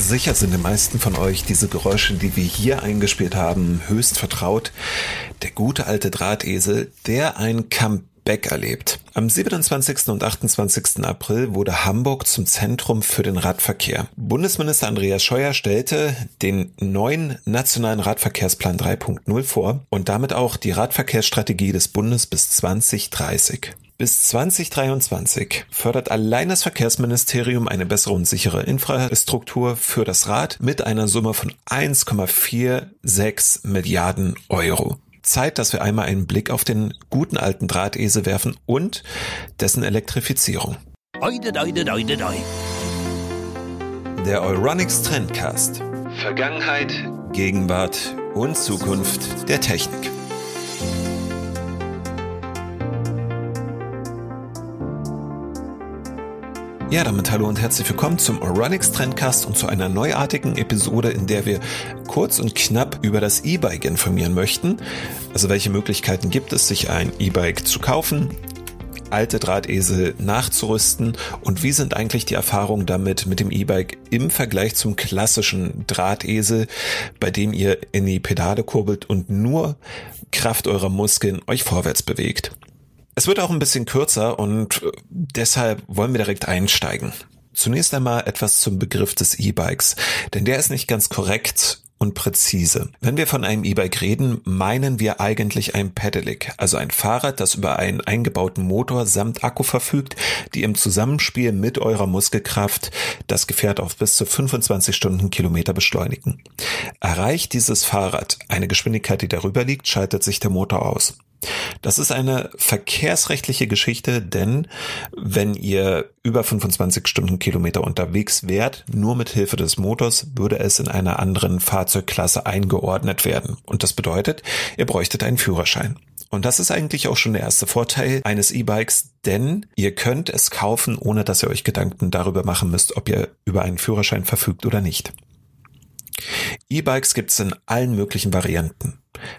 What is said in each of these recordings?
Sicher sind den meisten von euch diese Geräusche, die wir hier eingespielt haben, höchst vertraut. Der gute alte Drahtesel, der ein Comeback erlebt. Am 27. und 28. April wurde Hamburg zum Zentrum für den Radverkehr. Bundesminister Andreas Scheuer stellte den neuen nationalen Radverkehrsplan 3.0 vor und damit auch die Radverkehrsstrategie des Bundes bis 2030. Bis 2023 fördert allein das Verkehrsministerium eine bessere und sichere Infrastruktur für das Rad mit einer Summe von 1,46 Milliarden Euro. Zeit, dass wir einmal einen Blick auf den guten alten Drahtesel werfen und dessen Elektrifizierung. Oide, oide, oide, oide. Der Euronics Trendcast. Vergangenheit, Gegenwart und Zukunft der Technik. Ja, damit hallo und herzlich willkommen zum Oronix Trendcast und zu einer neuartigen Episode, in der wir kurz und knapp über das E-Bike informieren möchten. Also welche Möglichkeiten gibt es, sich ein E-Bike zu kaufen, alte Drahtesel nachzurüsten und wie sind eigentlich die Erfahrungen damit mit dem E-Bike im Vergleich zum klassischen Drahtesel, bei dem ihr in die Pedale kurbelt und nur Kraft eurer Muskeln euch vorwärts bewegt. Es wird auch ein bisschen kürzer und äh, deshalb wollen wir direkt einsteigen. Zunächst einmal etwas zum Begriff des E-Bikes, denn der ist nicht ganz korrekt und präzise. Wenn wir von einem E-Bike reden, meinen wir eigentlich ein Pedelec, also ein Fahrrad, das über einen eingebauten Motor samt Akku verfügt, die im Zusammenspiel mit eurer Muskelkraft das Gefährt auf bis zu 25 Stundenkilometer beschleunigen. Erreicht dieses Fahrrad eine Geschwindigkeit, die darüber liegt, schaltet sich der Motor aus. Das ist eine verkehrsrechtliche Geschichte, denn wenn ihr über 25 Stundenkilometer unterwegs wärt, nur mit Hilfe des Motors, würde es in einer anderen Fahrzeugklasse eingeordnet werden. Und das bedeutet, ihr bräuchtet einen Führerschein. Und das ist eigentlich auch schon der erste Vorteil eines E-Bikes, denn ihr könnt es kaufen, ohne dass ihr euch Gedanken darüber machen müsst, ob ihr über einen Führerschein verfügt oder nicht. E-Bikes gibt es in allen möglichen Varianten.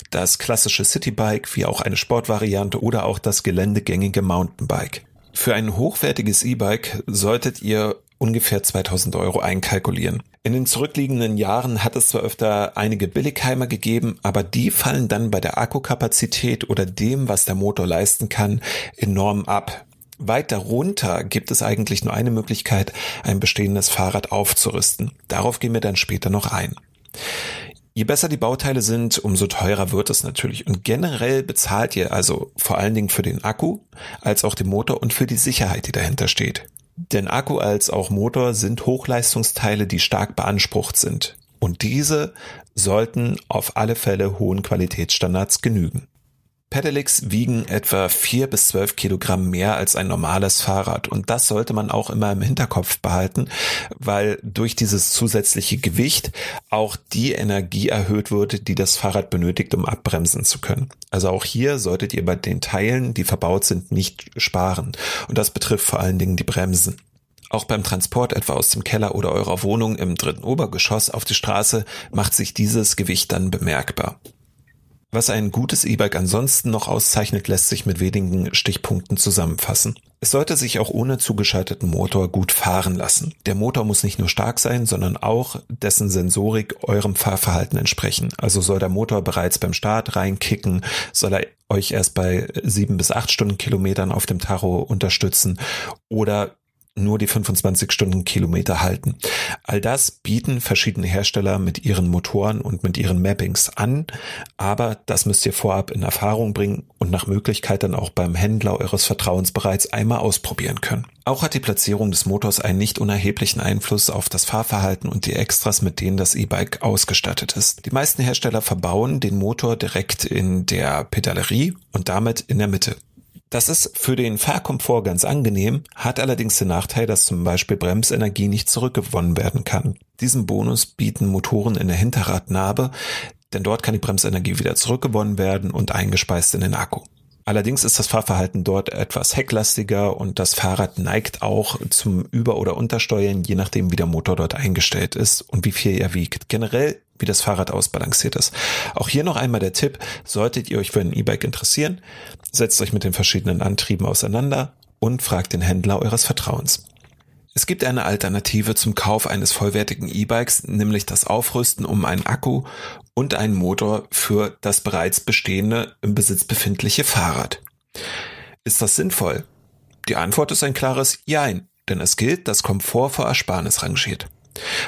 Das klassische Citybike wie auch eine Sportvariante oder auch das geländegängige Mountainbike. Für ein hochwertiges E-Bike solltet ihr ungefähr 2000 Euro einkalkulieren. In den zurückliegenden Jahren hat es zwar öfter einige Billigheimer gegeben, aber die fallen dann bei der Akkukapazität oder dem, was der Motor leisten kann, enorm ab. Weit darunter gibt es eigentlich nur eine Möglichkeit, ein bestehendes Fahrrad aufzurüsten. Darauf gehen wir dann später noch ein. Je besser die Bauteile sind, umso teurer wird es natürlich. Und generell bezahlt ihr also vor allen Dingen für den Akku, als auch den Motor und für die Sicherheit, die dahinter steht. Denn Akku als auch Motor sind Hochleistungsteile, die stark beansprucht sind. Und diese sollten auf alle Fälle hohen Qualitätsstandards genügen. Pedelecs wiegen etwa vier bis zwölf Kilogramm mehr als ein normales Fahrrad und das sollte man auch immer im Hinterkopf behalten, weil durch dieses zusätzliche Gewicht auch die Energie erhöht wird, die das Fahrrad benötigt, um abbremsen zu können. Also auch hier solltet ihr bei den Teilen, die verbaut sind, nicht sparen und das betrifft vor allen Dingen die Bremsen. Auch beim Transport etwa aus dem Keller oder eurer Wohnung im dritten Obergeschoss auf die Straße macht sich dieses Gewicht dann bemerkbar. Was ein gutes E-Bike ansonsten noch auszeichnet, lässt sich mit wenigen Stichpunkten zusammenfassen. Es sollte sich auch ohne zugeschalteten Motor gut fahren lassen. Der Motor muss nicht nur stark sein, sondern auch dessen Sensorik eurem Fahrverhalten entsprechen. Also soll der Motor bereits beim Start reinkicken, soll er euch erst bei sieben bis acht Stundenkilometern auf dem Tacho unterstützen oder nur die 25 Stundenkilometer halten. All das bieten verschiedene Hersteller mit ihren Motoren und mit ihren Mappings an, aber das müsst ihr vorab in Erfahrung bringen und nach Möglichkeit dann auch beim Händler eures Vertrauens bereits einmal ausprobieren können. Auch hat die Platzierung des Motors einen nicht unerheblichen Einfluss auf das Fahrverhalten und die Extras, mit denen das E-Bike ausgestattet ist. Die meisten Hersteller verbauen den Motor direkt in der Pedalerie und damit in der Mitte. Das ist für den Fahrkomfort ganz angenehm, hat allerdings den Nachteil, dass zum Beispiel Bremsenergie nicht zurückgewonnen werden kann. Diesen Bonus bieten Motoren in der Hinterradnabe, denn dort kann die Bremsenergie wieder zurückgewonnen werden und eingespeist in den Akku. Allerdings ist das Fahrverhalten dort etwas hecklastiger und das Fahrrad neigt auch zum Über- oder Untersteuern, je nachdem wie der Motor dort eingestellt ist und wie viel er wiegt. Generell wie das Fahrrad ausbalanciert ist. Auch hier noch einmal der Tipp, solltet ihr euch für ein E-Bike interessieren, setzt euch mit den verschiedenen Antrieben auseinander und fragt den Händler eures Vertrauens. Es gibt eine Alternative zum Kauf eines vollwertigen E-Bikes, nämlich das Aufrüsten um einen Akku und einen Motor für das bereits bestehende im Besitz befindliche Fahrrad. Ist das sinnvoll? Die Antwort ist ein klares Jein, denn es gilt, dass Komfort vor Ersparnis rangiert.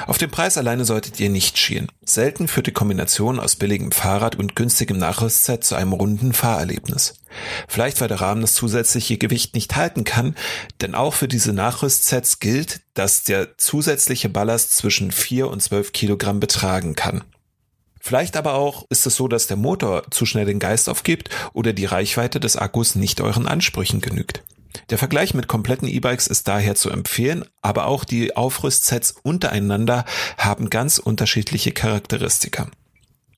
Auf den Preis alleine solltet ihr nicht schielen. Selten führt die Kombination aus billigem Fahrrad und günstigem Nachrüstset zu einem runden Fahrerlebnis. Vielleicht weil der Rahmen das zusätzliche Gewicht nicht halten kann, denn auch für diese Nachrüstsets gilt, dass der zusätzliche Ballast zwischen 4 und 12 Kilogramm betragen kann. Vielleicht aber auch ist es so, dass der Motor zu schnell den Geist aufgibt oder die Reichweite des Akkus nicht euren Ansprüchen genügt. Der Vergleich mit kompletten E-Bikes ist daher zu empfehlen, aber auch die Aufrüstsets untereinander haben ganz unterschiedliche Charakteristika.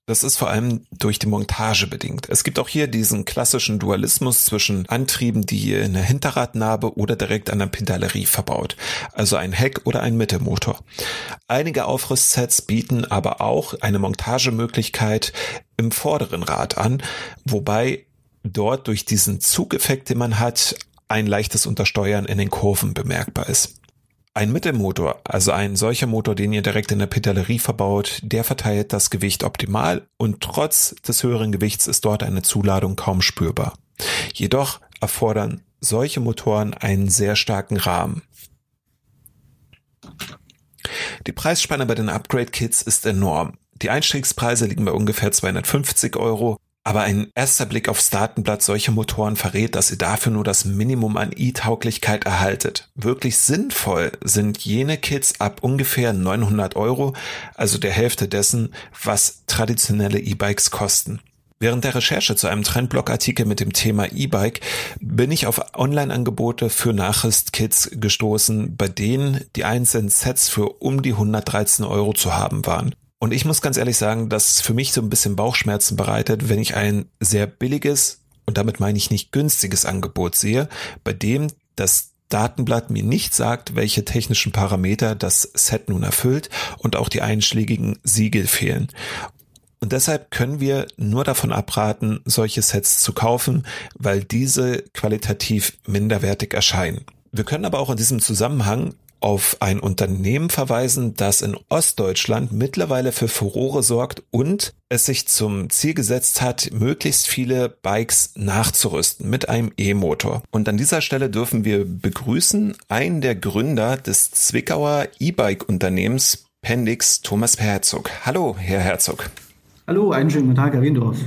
Das ist vor allem durch die Montage bedingt. Es gibt auch hier diesen klassischen Dualismus zwischen Antrieben, die in der Hinterradnabe oder direkt an der Pedalerie verbaut. Also ein Heck oder ein Mittelmotor. Einige Aufrüstsets bieten aber auch eine Montagemöglichkeit im vorderen Rad an, wobei dort durch diesen Zugeffekt, den man hat, ein leichtes Untersteuern in den Kurven bemerkbar ist. Ein Mittelmotor, also ein solcher Motor, den ihr direkt in der Pedalerie verbaut, der verteilt das Gewicht optimal und trotz des höheren Gewichts ist dort eine Zuladung kaum spürbar. Jedoch erfordern solche Motoren einen sehr starken Rahmen. Die Preisspanne bei den Upgrade-Kits ist enorm. Die Einstiegspreise liegen bei ungefähr 250 Euro aber ein erster Blick aufs Datenblatt solcher Motoren verrät, dass ihr dafür nur das Minimum an E-Tauglichkeit erhaltet. Wirklich sinnvoll sind jene Kits ab ungefähr 900 Euro, also der Hälfte dessen, was traditionelle E-Bikes kosten. Während der Recherche zu einem Trendblog-Artikel mit dem Thema E-Bike bin ich auf Online-Angebote für Nachrüstkits gestoßen, bei denen die einzelnen Sets für um die 113 Euro zu haben waren. Und ich muss ganz ehrlich sagen, dass für mich so ein bisschen Bauchschmerzen bereitet, wenn ich ein sehr billiges und damit meine ich nicht günstiges Angebot sehe, bei dem das Datenblatt mir nicht sagt, welche technischen Parameter das Set nun erfüllt und auch die einschlägigen Siegel fehlen. Und deshalb können wir nur davon abraten, solche Sets zu kaufen, weil diese qualitativ minderwertig erscheinen. Wir können aber auch in diesem Zusammenhang auf ein Unternehmen verweisen, das in Ostdeutschland mittlerweile für Furore sorgt und es sich zum Ziel gesetzt hat, möglichst viele Bikes nachzurüsten mit einem E-Motor. Und an dieser Stelle dürfen wir begrüßen einen der Gründer des Zwickauer E-Bike-Unternehmens Pendix, Thomas Herzog. Hallo, Herr Herzog. Hallo, einen schönen guten Tag, Herr Windorf.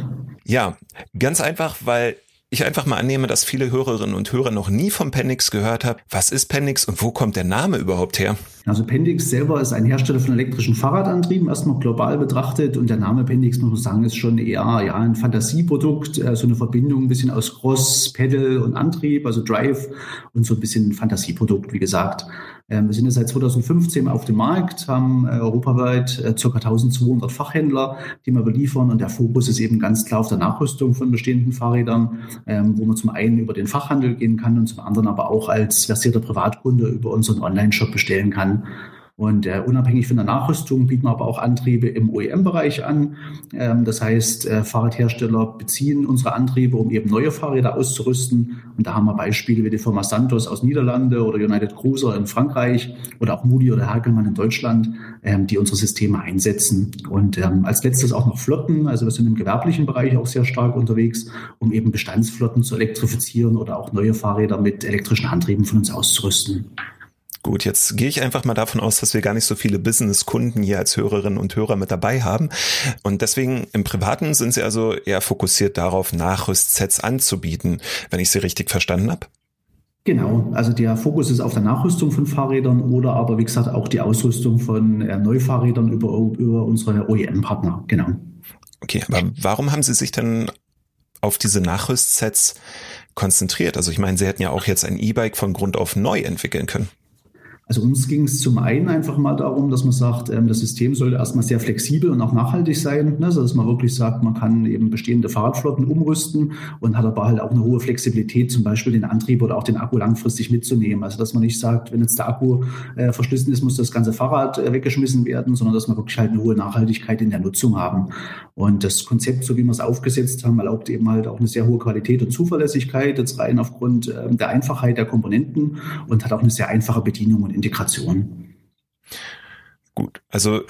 Ja, ganz einfach, weil ich einfach mal annehme, dass viele Hörerinnen und Hörer noch nie vom Pendix gehört haben. Was ist Pendix und wo kommt der Name überhaupt her? Also Pendix selber ist ein Hersteller von elektrischen Fahrradantrieben, erstmal global betrachtet. Und der Name Pendix, muss man sagen, ist schon eher ja, ein Fantasieprodukt, äh, so eine Verbindung ein bisschen aus Cross, Pedal und Antrieb, also Drive und so ein bisschen ein Fantasieprodukt, wie gesagt. Ähm, wir sind ja seit 2015 auf dem Markt, haben äh, europaweit äh, ca. 1200 Fachhändler, die wir beliefern. Und der Fokus ist eben ganz klar auf der Nachrüstung von bestehenden Fahrrädern, ähm, wo man zum einen über den Fachhandel gehen kann und zum anderen aber auch als versierter Privatkunde über unseren Online-Shop bestellen kann. Und äh, unabhängig von der Nachrüstung bieten wir aber auch Antriebe im OEM-Bereich an. Ähm, das heißt, äh, Fahrradhersteller beziehen unsere Antriebe, um eben neue Fahrräder auszurüsten. Und da haben wir Beispiele wie die Firma Santos aus Niederlande oder United Cruiser in Frankreich oder auch Moody oder Hagelmann in Deutschland, ähm, die unsere Systeme einsetzen. Und ähm, als letztes auch noch Flotten. Also wir sind im gewerblichen Bereich auch sehr stark unterwegs, um eben Bestandsflotten zu elektrifizieren oder auch neue Fahrräder mit elektrischen Antrieben von uns auszurüsten. Gut, jetzt gehe ich einfach mal davon aus, dass wir gar nicht so viele Business-Kunden hier als Hörerinnen und Hörer mit dabei haben. Und deswegen im Privaten sind Sie also eher fokussiert darauf, Nachrüstsets anzubieten, wenn ich Sie richtig verstanden habe? Genau, also der Fokus ist auf der Nachrüstung von Fahrrädern oder aber wie gesagt auch die Ausrüstung von äh, Neufahrrädern über, über unsere OEM-Partner. Genau. Okay, aber warum haben Sie sich denn auf diese Nachrüstsets konzentriert? Also ich meine, Sie hätten ja auch jetzt ein E-Bike von Grund auf neu entwickeln können. Also uns ging es zum einen einfach mal darum, dass man sagt, ähm, das System sollte erstmal sehr flexibel und auch nachhaltig sein, ne? also dass man wirklich sagt, man kann eben bestehende Fahrradflotten umrüsten und hat aber halt auch eine hohe Flexibilität, zum Beispiel den Antrieb oder auch den Akku langfristig mitzunehmen. Also dass man nicht sagt, wenn jetzt der Akku äh, verschlissen ist, muss das ganze Fahrrad äh, weggeschmissen werden, sondern dass man wirklich halt eine hohe Nachhaltigkeit in der Nutzung haben. Und das Konzept, so wie wir es aufgesetzt haben, erlaubt eben halt auch eine sehr hohe Qualität und Zuverlässigkeit, jetzt rein aufgrund äh, der Einfachheit der Komponenten und hat auch eine sehr einfache Bedienung und Integration. Gut, also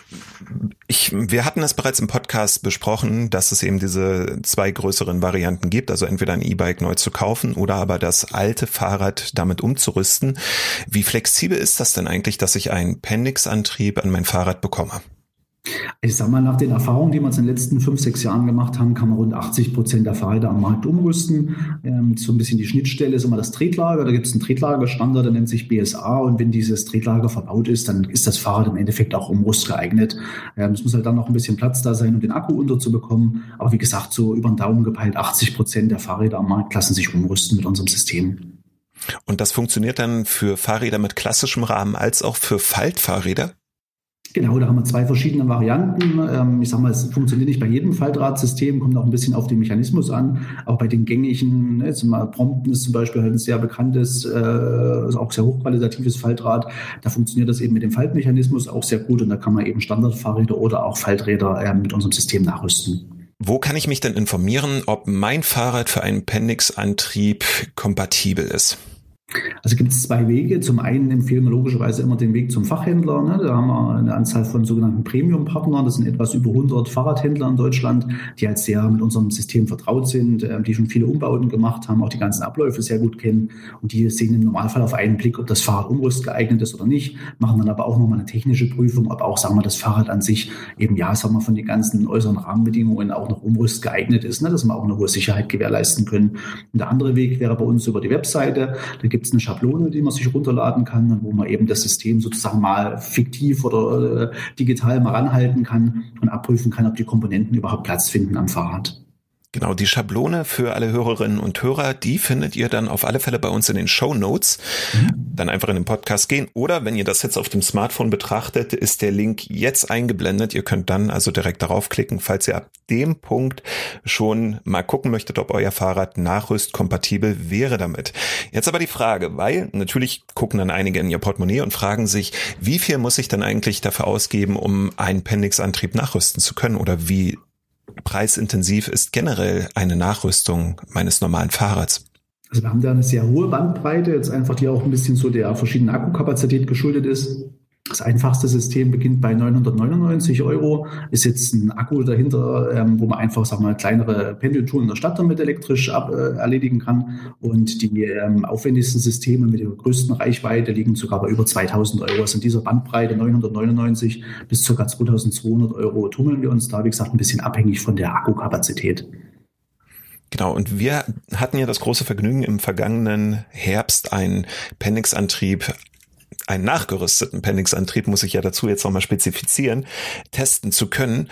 ich, wir hatten es bereits im Podcast besprochen, dass es eben diese zwei größeren Varianten gibt, also entweder ein E-Bike neu zu kaufen oder aber das alte Fahrrad damit umzurüsten. Wie flexibel ist das denn eigentlich, dass ich einen Pendix-Antrieb an mein Fahrrad bekomme? Ich sag mal, nach den Erfahrungen, die wir in den letzten fünf, sechs Jahren gemacht haben, kann man rund 80 Prozent der Fahrräder am Markt umrüsten. Ähm, so ein bisschen die Schnittstelle ist immer das Tretlager. Da gibt es einen Tretlagerstandard, der nennt sich BSA. Und wenn dieses Tretlager verbaut ist, dann ist das Fahrrad im Endeffekt auch umrüst geeignet. Ähm, es muss halt dann noch ein bisschen Platz da sein, um den Akku unterzubekommen. Aber wie gesagt, so über den Daumen gepeilt, 80 Prozent der Fahrräder am Markt lassen sich umrüsten mit unserem System. Und das funktioniert dann für Fahrräder mit klassischem Rahmen als auch für Faltfahrräder? Genau, da haben wir zwei verschiedene Varianten. Ähm, ich sage mal, es funktioniert nicht bei jedem Faltdrahtsystem, kommt auch ein bisschen auf den Mechanismus an. Auch bei den gängigen, ne, jetzt mal Prompten ist zum Beispiel halt ein sehr bekanntes, also auch sehr hochqualitatives Faltrad. Da funktioniert das eben mit dem Faltmechanismus auch sehr gut und da kann man eben Standardfahrräder oder auch Falträder äh, mit unserem System nachrüsten. Wo kann ich mich denn informieren, ob mein Fahrrad für einen Pendix-Antrieb kompatibel ist? Also gibt es zwei Wege. Zum einen empfehlen wir logischerweise immer den Weg zum Fachhändler. Ne? Da haben wir eine Anzahl von sogenannten Premium-Partnern. Das sind etwas über 100 Fahrradhändler in Deutschland, die halt sehr mit unserem System vertraut sind, äh, die schon viele Umbauten gemacht haben, auch die ganzen Abläufe sehr gut kennen. Und die sehen im Normalfall auf einen Blick, ob das Fahrrad umrüst geeignet ist oder nicht, machen dann aber auch nochmal eine technische Prüfung, ob auch, sagen wir, das Fahrrad an sich eben, ja, sagen wir, von den ganzen äußeren Rahmenbedingungen auch noch umrüst geeignet ist, ne? dass wir auch eine hohe Sicherheit gewährleisten können. Und der andere Weg wäre bei uns über die Webseite. Da gibt es eine Schablone, die man sich runterladen kann, wo man eben das System sozusagen mal fiktiv oder äh, digital mal ranhalten kann und abprüfen kann, ob die Komponenten überhaupt Platz finden am Fahrrad. Genau, die Schablone für alle Hörerinnen und Hörer, die findet ihr dann auf alle Fälle bei uns in den Show Notes. Mhm. Dann einfach in den Podcast gehen. Oder wenn ihr das jetzt auf dem Smartphone betrachtet, ist der Link jetzt eingeblendet. Ihr könnt dann also direkt darauf klicken, falls ihr ab dem Punkt schon mal gucken möchtet, ob euer Fahrrad nachrüstkompatibel wäre damit. Jetzt aber die Frage, weil natürlich gucken dann einige in ihr Portemonnaie und fragen sich, wie viel muss ich dann eigentlich dafür ausgeben, um einen Pendix-Antrieb nachrüsten zu können? Oder wie preisintensiv ist generell eine Nachrüstung meines normalen Fahrrads? Also wir haben da eine sehr hohe Bandbreite, jetzt einfach die auch ein bisschen so der verschiedenen Akkukapazität geschuldet ist. Das einfachste System beginnt bei 999 Euro, ist jetzt ein Akku dahinter, ähm, wo man einfach sagen wir, kleinere Pendeltouren in der Stadt damit elektrisch ab, äh, erledigen kann. Und die ähm, aufwendigsten Systeme mit der größten Reichweite liegen sogar bei über 2000 Euro. Also in dieser Bandbreite 999 bis ca. 2200 Euro tummeln wir uns da, wie gesagt, ein bisschen abhängig von der Akkukapazität. Genau, und wir hatten ja das große Vergnügen, im vergangenen Herbst einen Pendix-Antrieb einen nachgerüsteten Pendix-Antrieb, muss ich ja dazu jetzt nochmal spezifizieren, testen zu können.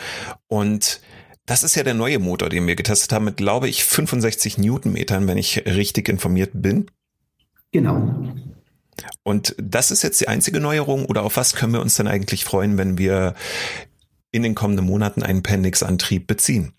Und das ist ja der neue Motor, den wir getestet haben, mit, glaube ich, 65 Newtonmetern, wenn ich richtig informiert bin. Genau. Und das ist jetzt die einzige Neuerung oder auf was können wir uns denn eigentlich freuen, wenn wir in den kommenden Monaten einen Pendix-Antrieb beziehen?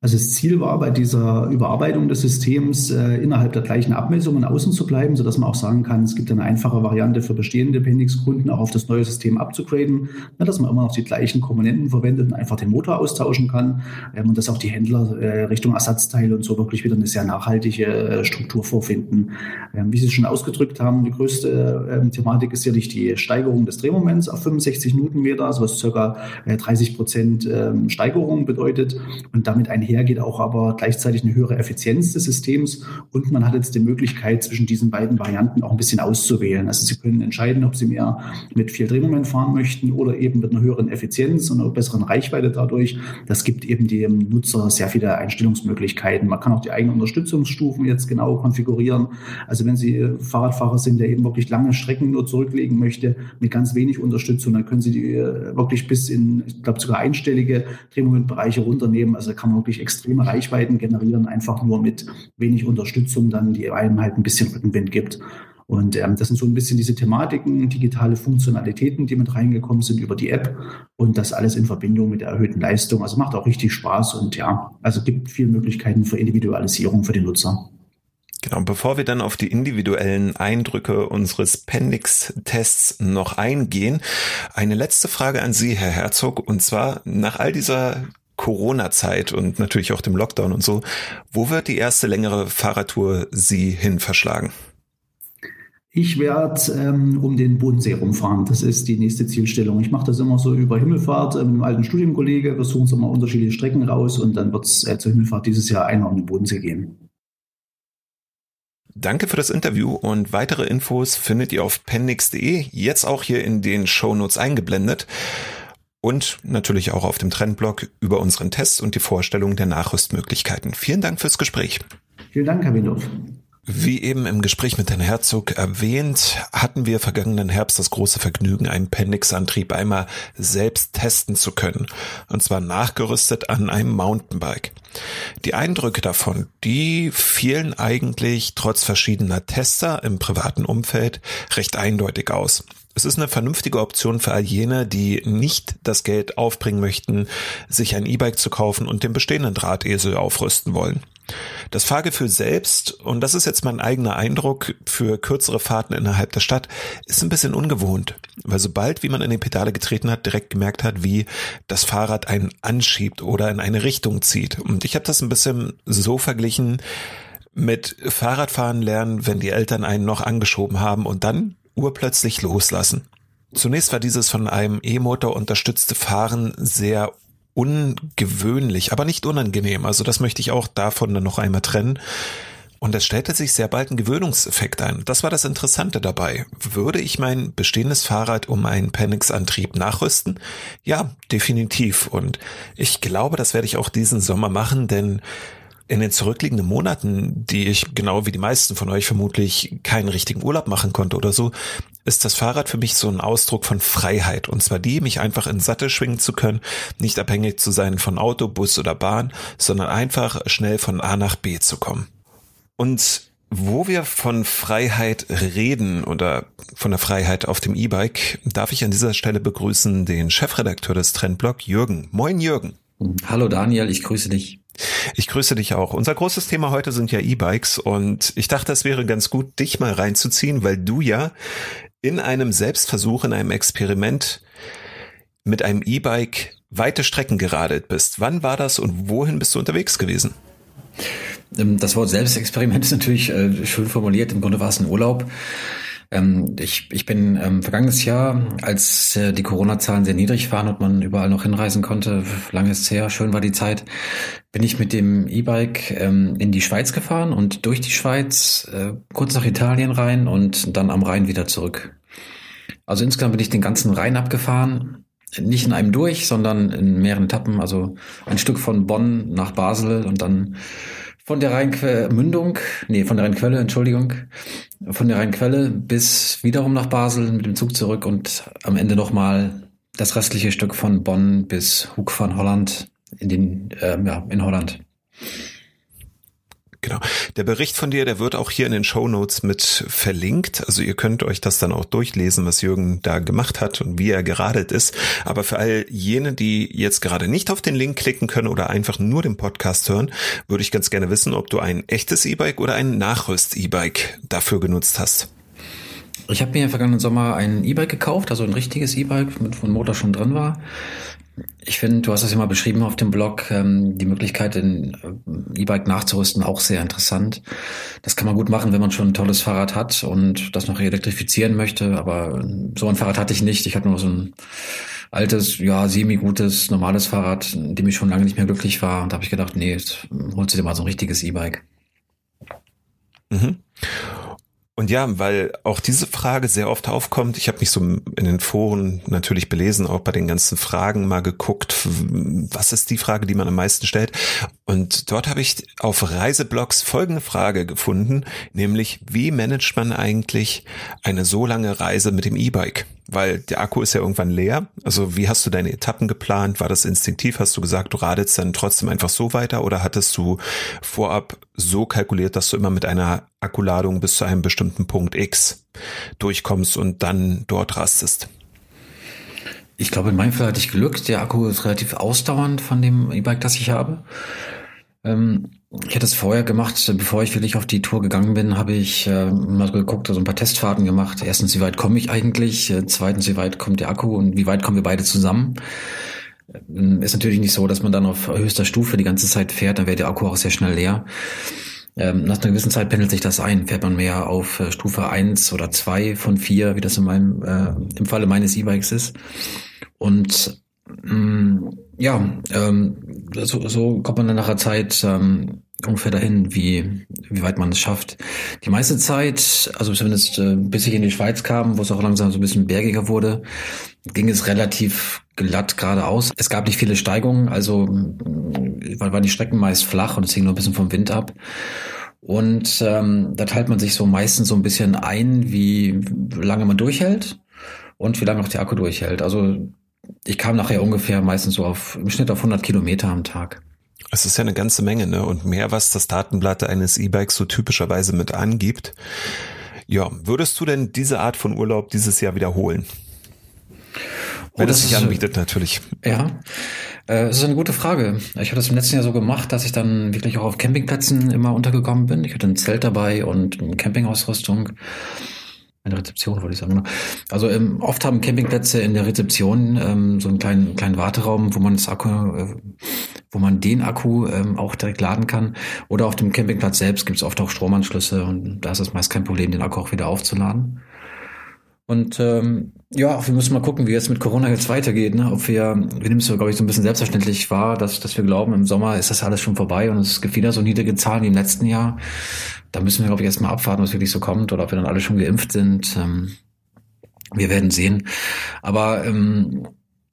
Also das Ziel war bei dieser Überarbeitung des Systems äh, innerhalb der gleichen Abmessungen außen zu bleiben, sodass man auch sagen kann, es gibt eine einfache Variante für bestehende Pendix-Kunden auch auf das neue System abzugraden, na, dass man immer noch die gleichen Komponenten verwendet und einfach den Motor austauschen kann ähm, und dass auch die Händler äh, Richtung Ersatzteile und so wirklich wieder eine sehr nachhaltige äh, Struktur vorfinden. Ähm, wie Sie schon ausgedrückt haben, die größte ähm, Thematik ist sicherlich die Steigerung des Drehmoments auf 65 Newtonmeter, also was circa 30 äh, Prozent ähm, Steigerung bedeutet und damit einhergeht auch aber gleichzeitig eine höhere Effizienz des Systems und man hat jetzt die Möglichkeit, zwischen diesen beiden Varianten auch ein bisschen auszuwählen. Also Sie können entscheiden, ob Sie mehr mit viel Drehmoment fahren möchten oder eben mit einer höheren Effizienz und einer besseren Reichweite dadurch. Das gibt eben dem Nutzer sehr viele Einstellungsmöglichkeiten. Man kann auch die eigenen Unterstützungsstufen jetzt genau konfigurieren. Also wenn Sie Fahrradfahrer sind, der eben wirklich lange Strecken nur zurücklegen möchte, mit ganz wenig Unterstützung, dann können Sie die wirklich bis in, ich glaube, sogar einstellige Drehmomentbereiche runternehmen. Also kann man wirklich extreme Reichweiten generieren, einfach nur mit wenig Unterstützung, dann die einem halt ein bisschen Rückenwind gibt. Und ähm, das sind so ein bisschen diese Thematiken, digitale Funktionalitäten, die mit reingekommen sind über die App und das alles in Verbindung mit der erhöhten Leistung. Also macht auch richtig Spaß und ja, also gibt viele Möglichkeiten für Individualisierung für den Nutzer. Genau, bevor wir dann auf die individuellen Eindrücke unseres Pendix-Tests noch eingehen, eine letzte Frage an Sie, Herr Herzog, und zwar nach all dieser Corona-Zeit und natürlich auch dem Lockdown und so, wo wird die erste längere Fahrradtour Sie hin verschlagen? Ich werde ähm, um den Bodensee rumfahren. Das ist die nächste Zielstellung. Ich mache das immer so über Himmelfahrt äh, mit einem alten Studienkollege. Wir suchen uns immer unterschiedliche Strecken raus und dann wird es äh, zur Himmelfahrt dieses Jahr einmal um den Bodensee gehen. Danke für das Interview und weitere Infos findet ihr auf pendix.de, jetzt auch hier in den Shownotes eingeblendet und natürlich auch auf dem Trendblog über unseren Test und die Vorstellung der Nachrüstmöglichkeiten. Vielen Dank fürs Gespräch. Vielen Dank, Herr Windorf. Wie eben im Gespräch mit Herrn Herzog erwähnt, hatten wir vergangenen Herbst das große Vergnügen, einen Pendix-Antrieb einmal selbst testen zu können. Und zwar nachgerüstet an einem Mountainbike. Die Eindrücke davon, die fielen eigentlich trotz verschiedener Tester im privaten Umfeld recht eindeutig aus. Es ist eine vernünftige Option für all jene, die nicht das Geld aufbringen möchten, sich ein E-Bike zu kaufen und den bestehenden Drahtesel aufrüsten wollen. Das Fahrgefühl selbst, und das ist jetzt mein eigener Eindruck für kürzere Fahrten innerhalb der Stadt, ist ein bisschen ungewohnt, weil sobald, wie man in die Pedale getreten hat, direkt gemerkt hat, wie das Fahrrad einen anschiebt oder in eine Richtung zieht. Und ich habe das ein bisschen so verglichen mit Fahrradfahren lernen, wenn die Eltern einen noch angeschoben haben und dann urplötzlich loslassen. Zunächst war dieses von einem E-Motor unterstützte Fahren sehr ungewöhnlich, aber nicht unangenehm. Also das möchte ich auch davon dann noch einmal trennen. Und es stellte sich sehr bald ein Gewöhnungseffekt ein. Das war das Interessante dabei. Würde ich mein bestehendes Fahrrad um einen Penix-Antrieb nachrüsten? Ja, definitiv. Und ich glaube, das werde ich auch diesen Sommer machen, denn in den zurückliegenden Monaten, die ich genau wie die meisten von euch vermutlich keinen richtigen Urlaub machen konnte oder so, ist das Fahrrad für mich so ein Ausdruck von Freiheit. Und zwar die, mich einfach in Sattel schwingen zu können, nicht abhängig zu sein von Auto, Bus oder Bahn, sondern einfach schnell von A nach B zu kommen. Und wo wir von Freiheit reden oder von der Freiheit auf dem E-Bike, darf ich an dieser Stelle begrüßen den Chefredakteur des Trendblog, Jürgen. Moin, Jürgen. Hallo Daniel, ich grüße dich. Ich grüße dich auch. Unser großes Thema heute sind ja E-Bikes und ich dachte, es wäre ganz gut, dich mal reinzuziehen, weil du ja in einem Selbstversuch, in einem Experiment mit einem E-Bike weite Strecken geradelt bist. Wann war das und wohin bist du unterwegs gewesen? Ähm, das Wort Selbstexperiment ist natürlich äh, schön formuliert. Im Grunde war es ein Urlaub. Ähm, ich, ich bin ähm, vergangenes Jahr, als äh, die Corona-Zahlen sehr niedrig waren und man überall noch hinreisen konnte, lange ist her, schön war die Zeit, bin ich mit dem E-Bike ähm, in die Schweiz gefahren und durch die Schweiz äh, kurz nach Italien rein und dann am Rhein wieder zurück. Also insgesamt bin ich den ganzen Rhein abgefahren, nicht in einem durch, sondern in mehreren Etappen, also ein Stück von Bonn nach Basel und dann von der Rheinmündung, nee, von der Rheinquelle, Entschuldigung, von der Rheinquelle bis wiederum nach Basel mit dem Zug zurück und am Ende nochmal das restliche Stück von Bonn bis Hoek van Holland in den, äh, ja, in Holland. Genau. Der Bericht von dir, der wird auch hier in den Show Notes mit verlinkt. Also ihr könnt euch das dann auch durchlesen, was Jürgen da gemacht hat und wie er geradelt ist. Aber für all jene, die jetzt gerade nicht auf den Link klicken können oder einfach nur den Podcast hören, würde ich ganz gerne wissen, ob du ein echtes E-Bike oder ein Nachrüst-E-Bike dafür genutzt hast. Ich habe mir im vergangenen Sommer ein E-Bike gekauft, also ein richtiges E-Bike, mit wo ein Motor schon drin war. Ich finde, du hast das ja mal beschrieben auf dem Blog, ähm, die Möglichkeit, ein äh, E-Bike nachzurüsten, auch sehr interessant. Das kann man gut machen, wenn man schon ein tolles Fahrrad hat und das noch elektrifizieren möchte. Aber so ein Fahrrad hatte ich nicht. Ich hatte nur so ein altes, ja, semi-gutes, normales Fahrrad, in dem ich schon lange nicht mehr glücklich war. Und da habe ich gedacht, nee, jetzt holst du dir mal so ein richtiges E-Bike. Mhm. Und ja, weil auch diese Frage sehr oft aufkommt. Ich habe mich so in den Foren natürlich belesen, auch bei den ganzen Fragen mal geguckt, was ist die Frage, die man am meisten stellt. Und dort habe ich auf Reiseblogs folgende Frage gefunden, nämlich wie managt man eigentlich eine so lange Reise mit dem E-Bike? Weil der Akku ist ja irgendwann leer. Also wie hast du deine Etappen geplant? War das instinktiv? Hast du gesagt, du radelst dann trotzdem einfach so weiter oder hattest du vorab so kalkuliert, dass du immer mit einer Akkuladung bis zu einem bestimmten Punkt X durchkommst und dann dort rastest? Ich glaube, in meinem Fall hatte ich Glück. Der Akku ist relativ ausdauernd von dem E-Bike, das ich habe. Ähm, ich hätte es vorher gemacht, bevor ich wirklich auf die Tour gegangen bin, habe ich äh, mal geguckt, also ein paar Testfahrten gemacht. Erstens, wie weit komme ich eigentlich? Äh, zweitens, wie weit kommt der Akku und wie weit kommen wir beide zusammen? Ähm, ist natürlich nicht so, dass man dann auf höchster Stufe die ganze Zeit fährt, dann wäre der Akku auch sehr schnell leer. Ähm, nach einer gewissen Zeit pendelt sich das ein. Fährt man mehr auf äh, Stufe eins oder zwei von vier, wie das in meinem, äh, im Falle meines E-Bikes ist. Und ja, ähm, so, so kommt man dann nach einer Zeit ähm, ungefähr dahin, wie, wie weit man es schafft. Die meiste Zeit, also zumindest äh, bis ich in die Schweiz kam, wo es auch langsam so ein bisschen bergiger wurde, ging es relativ glatt geradeaus. Es gab nicht viele Steigungen, also äh, waren die Strecken meist flach und es hing nur ein bisschen vom Wind ab. Und ähm, da teilt man sich so meistens so ein bisschen ein, wie lange man durchhält und wie lange auch der Akku durchhält. Also ich kam nachher ungefähr meistens so auf im Schnitt auf 100 Kilometer am Tag. Es ist ja eine ganze Menge, ne? Und mehr, was das Datenblatt eines E-Bikes so typischerweise mit angibt. Ja, würdest du denn diese Art von Urlaub dieses Jahr wiederholen? Wenn oh, es sich anbietet, natürlich. Ja, äh, das ist eine gute Frage. Ich habe das im letzten Jahr so gemacht, dass ich dann wirklich auch auf Campingplätzen immer untergekommen bin. Ich hatte ein Zelt dabei und eine Campingausrüstung eine Rezeption, wollte ich sagen. Ne? Also ähm, oft haben Campingplätze in der Rezeption ähm, so einen kleinen, kleinen Warteraum, wo man das Akku, äh, wo man den Akku ähm, auch direkt laden kann. Oder auf dem Campingplatz selbst gibt es oft auch Stromanschlüsse und da ist es meist kein Problem, den Akku auch wieder aufzuladen. Und ähm, ja, wir müssen mal gucken, wie es mit Corona jetzt weitergeht. Ne? Ob wir, wir nehmen es, glaube ich, so ein bisschen selbstverständlich wahr, dass, dass wir glauben, im Sommer ist das alles schon vorbei und es gibt wieder so niedrige Zahlen wie im letzten Jahr. Da müssen wir, glaube ich, erstmal abwarten, was wirklich so kommt oder ob wir dann alle schon geimpft sind. Ähm, wir werden sehen. Aber ähm,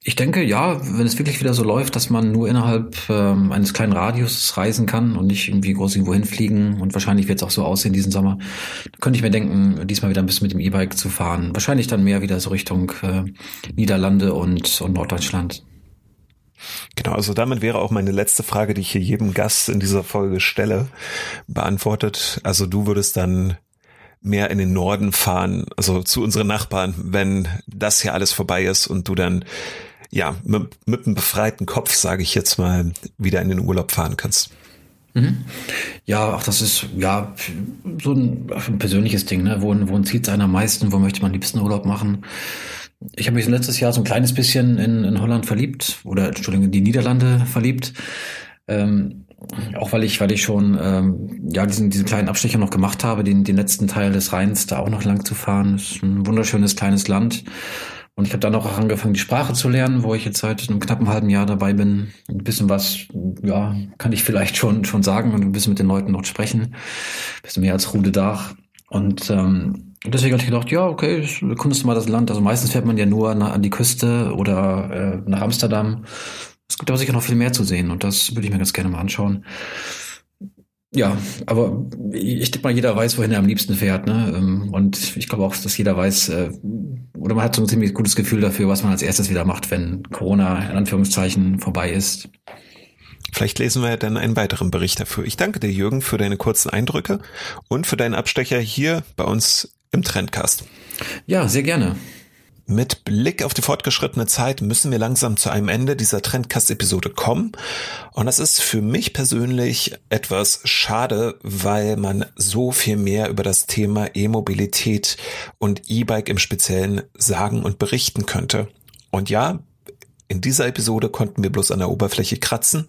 ich denke, ja, wenn es wirklich wieder so läuft, dass man nur innerhalb ähm, eines kleinen Radius reisen kann und nicht irgendwie groß irgendwo hinfliegen und wahrscheinlich wird es auch so aussehen diesen Sommer, könnte ich mir denken, diesmal wieder ein bisschen mit dem E-Bike zu fahren. Wahrscheinlich dann mehr wieder so Richtung äh, Niederlande und, und Norddeutschland. Genau, also damit wäre auch meine letzte Frage, die ich hier jedem Gast in dieser Folge stelle, beantwortet. Also du würdest dann mehr in den Norden fahren, also zu unseren Nachbarn, wenn das hier alles vorbei ist und du dann ja, mit, mit einem befreiten Kopf, sage ich jetzt mal, wieder in den Urlaub fahren kannst. Mhm. Ja, auch das ist ja so ein, ein persönliches Ding, ne? Wohin, wohin zieht es einer am meisten, wo möchte man am liebsten Urlaub machen? Ich habe mich letztes Jahr so ein kleines bisschen in, in Holland verliebt oder Entschuldigung, in die Niederlande verliebt. Ähm, auch weil ich, weil ich schon ähm, ja diesen, diesen kleinen Abstecher noch gemacht habe, den, den letzten Teil des Rheins da auch noch lang zu fahren. Das ist ein wunderschönes kleines Land. Und ich habe dann auch angefangen, die Sprache zu lernen, wo ich jetzt seit einem knappen halben Jahr dabei bin. Ein bisschen was, ja, kann ich vielleicht schon schon sagen und ein bisschen mit den Leuten noch sprechen. Ein bisschen mehr als Rude Dach. Und ähm, deswegen habe ich gedacht, ja, okay, erkundest du mal das Land. Also meistens fährt man ja nur an die Küste oder äh, nach Amsterdam. Es gibt aber sicher noch viel mehr zu sehen und das würde ich mir ganz gerne mal anschauen. Ja, aber ich denke mal, jeder weiß, wohin er am liebsten fährt. Ne? Ähm, und ich glaube auch, dass jeder weiß, äh, oder man hat so ein ziemlich gutes Gefühl dafür, was man als erstes wieder macht, wenn Corona in Anführungszeichen vorbei ist. Vielleicht lesen wir dann einen weiteren Bericht dafür. Ich danke dir, Jürgen, für deine kurzen Eindrücke und für deinen Abstecher hier bei uns im Trendcast. Ja, sehr gerne. Mit Blick auf die fortgeschrittene Zeit müssen wir langsam zu einem Ende dieser Trendcast-Episode kommen. Und das ist für mich persönlich etwas schade, weil man so viel mehr über das Thema E-Mobilität und E-Bike im Speziellen sagen und berichten könnte. Und ja, in dieser Episode konnten wir bloß an der Oberfläche kratzen.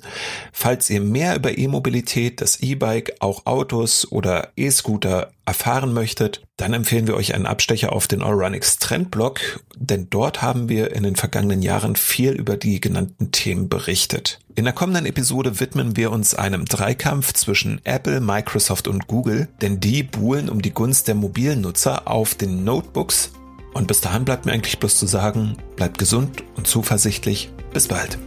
Falls ihr mehr über E-Mobilität, das E-Bike, auch Autos oder E-Scooter erfahren möchtet, dann empfehlen wir euch einen Abstecher auf den Allrunix Trendblog, denn dort haben wir in den vergangenen Jahren viel über die genannten Themen berichtet. In der kommenden Episode widmen wir uns einem Dreikampf zwischen Apple, Microsoft und Google, denn die buhlen um die Gunst der mobilen Nutzer auf den Notebooks und bis dahin bleibt mir eigentlich bloß zu sagen, bleibt gesund und zuversichtlich. Bis bald.